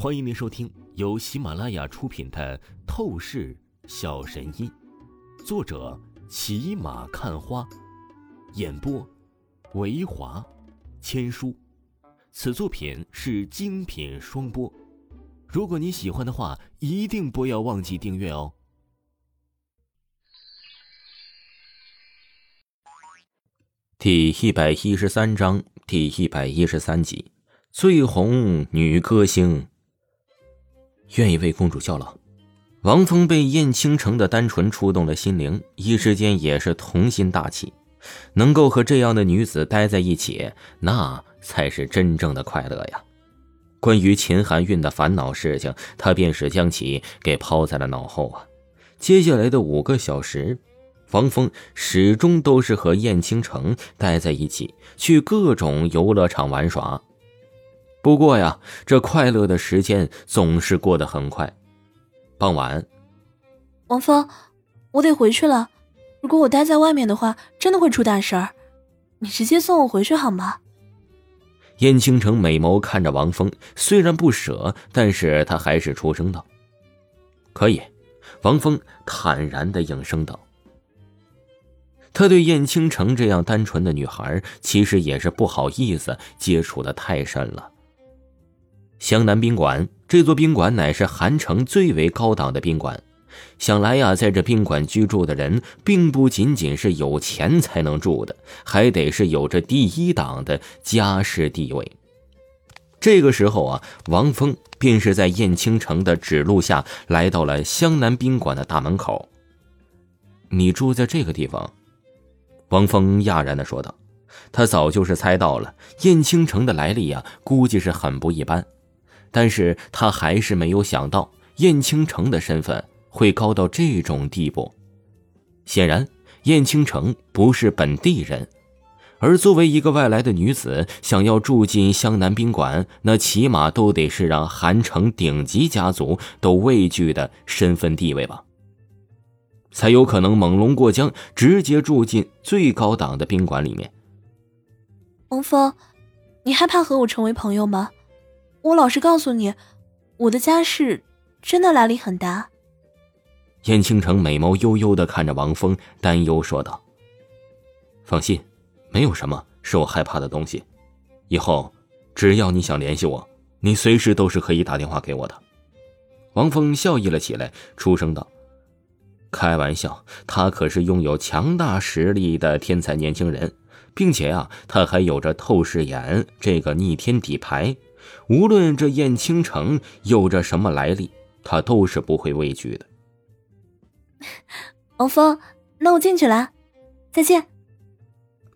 欢迎您收听由喜马拉雅出品的《透视小神医》，作者骑马看花，演播维华千书。此作品是精品双播。如果你喜欢的话，一定不要忘记订阅哦。第一百一十三章，第一百一十三集，最红女歌星。愿意为公主效劳。王峰被燕倾城的单纯触动了心灵，一时间也是童心大起。能够和这样的女子待在一起，那才是真正的快乐呀！关于秦含韵的烦恼事情，他便是将其给抛在了脑后啊。接下来的五个小时。王峰始终都是和燕倾城待在一起，去各种游乐场玩耍。不过呀，这快乐的时间总是过得很快。傍晚，王峰，我得回去了。如果我待在外面的话，真的会出大事儿。你直接送我回去好吗？燕倾城美眸看着王峰，虽然不舍，但是他还是出声道：“可以。”王峰坦然的应声道。他对燕倾城这样单纯的女孩，其实也是不好意思接触的太深了。湘南宾馆这座宾馆乃是韩城最为高档的宾馆，想来呀，在这宾馆居住的人，并不仅仅是有钱才能住的，还得是有着第一档的家世地位。这个时候啊，王峰便是在燕青城的指路下来到了湘南宾馆的大门口。你住在这个地方？王峰讶然的说道：“他早就是猜到了燕青城的来历呀，估计是很不一般，但是他还是没有想到燕倾城的身份会高到这种地步。显然，燕倾城不是本地人，而作为一个外来的女子，想要住进湘南宾馆，那起码都得是让韩城顶级家族都畏惧的身份地位吧。”才有可能猛龙过江，直接住进最高档的宾馆里面。王峰，你害怕和我成为朋友吗？我老实告诉你，我的家世真的来历很大。燕倾城美眸悠悠的看着王峰，担忧说道：“放心，没有什么是我害怕的东西。以后只要你想联系我，你随时都是可以打电话给我的。”王峰笑意了起来，出声道。开玩笑，他可是拥有强大实力的天才年轻人，并且啊，他还有着透视眼这个逆天底牌。无论这燕倾城有着什么来历，他都是不会畏惧的。王峰，那我进去了，再见。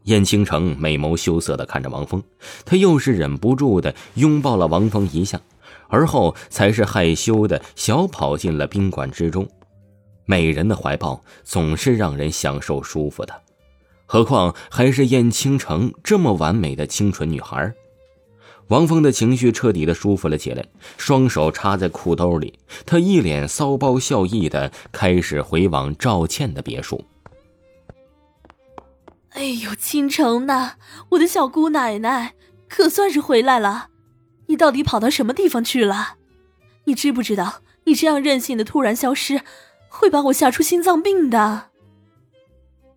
燕倾城美眸羞涩的看着王峰，他又是忍不住的拥抱了王峰一下，而后才是害羞的小跑进了宾馆之中。美人的怀抱总是让人享受舒服的，何况还是燕倾城这么完美的清纯女孩。王峰的情绪彻底的舒服了起来，双手插在裤兜里，他一脸骚包笑意的开始回往赵倩的别墅。哎呦，倾城呐，我的小姑奶奶，可算是回来了！你到底跑到什么地方去了？你知不知道，你这样任性的突然消失？会把我吓出心脏病的。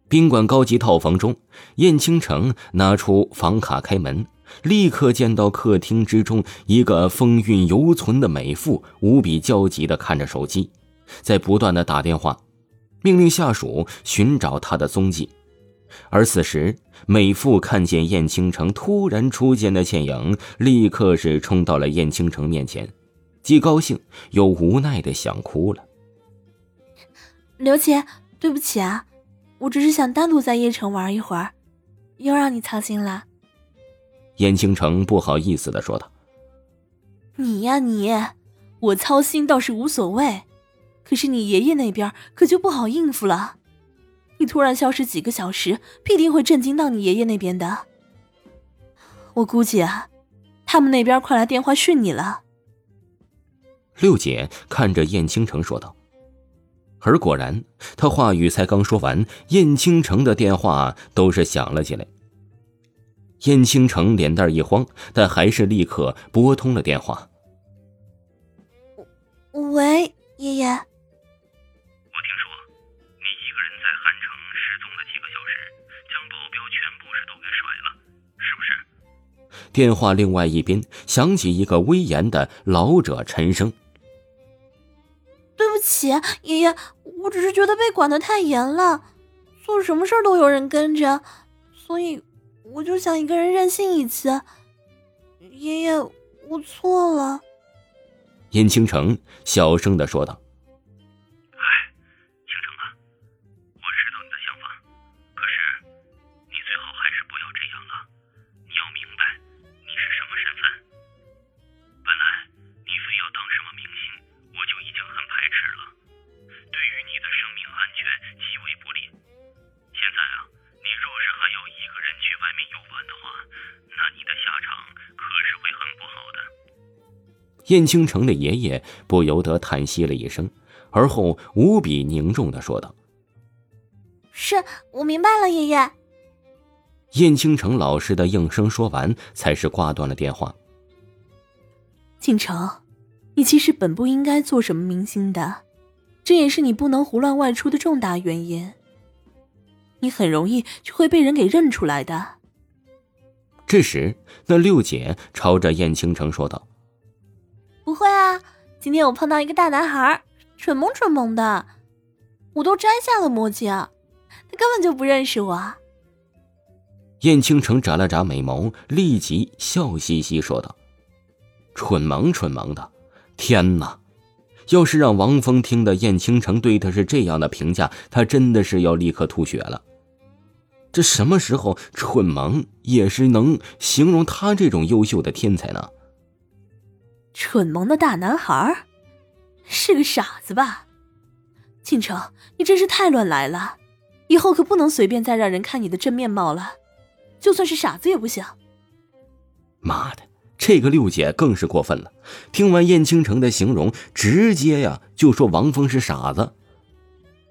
宾馆高级套房中，燕倾城拿出房卡开门，立刻见到客厅之中一个风韵犹存的美妇，无比焦急的看着手机，在不断的打电话，命令下属寻找他的踪迹。而此时，美妇看见燕倾城突然出现的倩影，立刻是冲到了燕倾城面前，既高兴又无奈的想哭了。刘姐，对不起啊，我只是想单独在叶城玩一会儿，又让你操心了。燕青城不好意思的说道：“你呀你，我操心倒是无所谓，可是你爷爷那边可就不好应付了。你突然消失几个小时，必定会震惊到你爷爷那边的。我估计啊，他们那边快来电话训你了。”六姐看着燕青城说道。而果然，他话语才刚说完，燕青城的电话都是响了起来。燕青城脸蛋一慌，但还是立刻拨通了电话。喂，爷爷。我听说你一个人在汉城失踪了几个小时，将保镖全部是都给甩了，是不是？电话另外一边响起一个威严的老者沉声：“对不起，爷爷，我只是觉得被管得太严了，做什么事都有人跟着，所以我就想一个人任性一次。爷爷，我错了。”燕倾城小声的说道。燕青城的爷爷不由得叹息了一声，而后无比凝重的说道：“是我明白了，爷爷。”燕青城老实的应声说完，才是挂断了电话。倾城，你其实本不应该做什么明星的，这也是你不能胡乱外出的重大原因。你很容易就会被人给认出来的。这时，那六姐朝着燕青城说道。会啊，今天我碰到一个大男孩，蠢萌蠢萌的，我都摘下了墨镜，他根本就不认识我。燕倾城眨了眨美眸，立即笑嘻嘻说道：“蠢萌蠢萌的，天哪！要是让王峰听到燕倾城对他是这样的评价，他真的是要立刻吐血了。这什么时候蠢萌也是能形容他这种优秀的天才呢？”蠢萌的大男孩，是个傻子吧？倾城，你真是太乱来了，以后可不能随便再让人看你的真面貌了，就算是傻子也不行。妈的，这个六姐更是过分了！听完燕倾城的形容，直接呀就说王峰是傻子。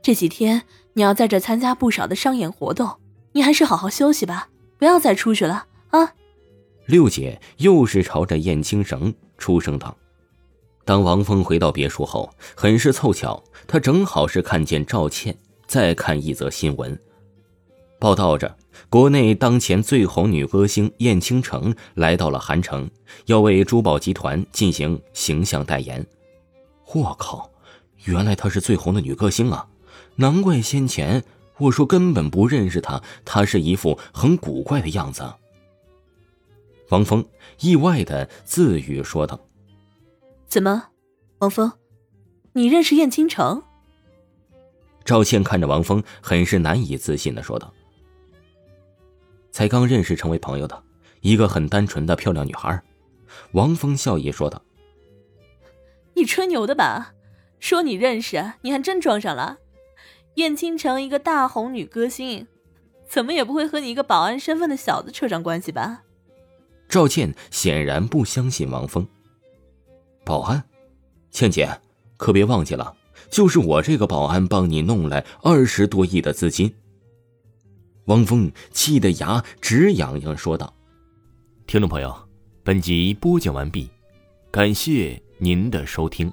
这几天你要在这参加不少的商演活动，你还是好好休息吧，不要再出去了啊！六姐又是朝着燕青城出声道：“当王峰回到别墅后，很是凑巧，他正好是看见赵倩在看一则新闻，报道着国内当前最红女歌星燕倾城来到了韩城，要为珠宝集团进行形象代言。我靠，原来她是最红的女歌星啊！难怪先前我说根本不认识她，她是一副很古怪的样子。”王峰意外的自语说道：“怎么，王峰，你认识燕倾城？”赵倩看着王峰，很是难以置信的说道：“才刚认识，成为朋友的一个很单纯的漂亮女孩。”王峰笑意说道：“你吹牛的吧？说你认识，你还真装上了。燕倾城一个大红女歌星，怎么也不会和你一个保安身份的小子扯上关系吧？”赵倩显然不相信王峰。保安，倩姐，可别忘记了，就是我这个保安帮你弄来二十多亿的资金。王峰气得牙直痒痒，说道：“听众朋友，本集播讲完毕，感谢您的收听。”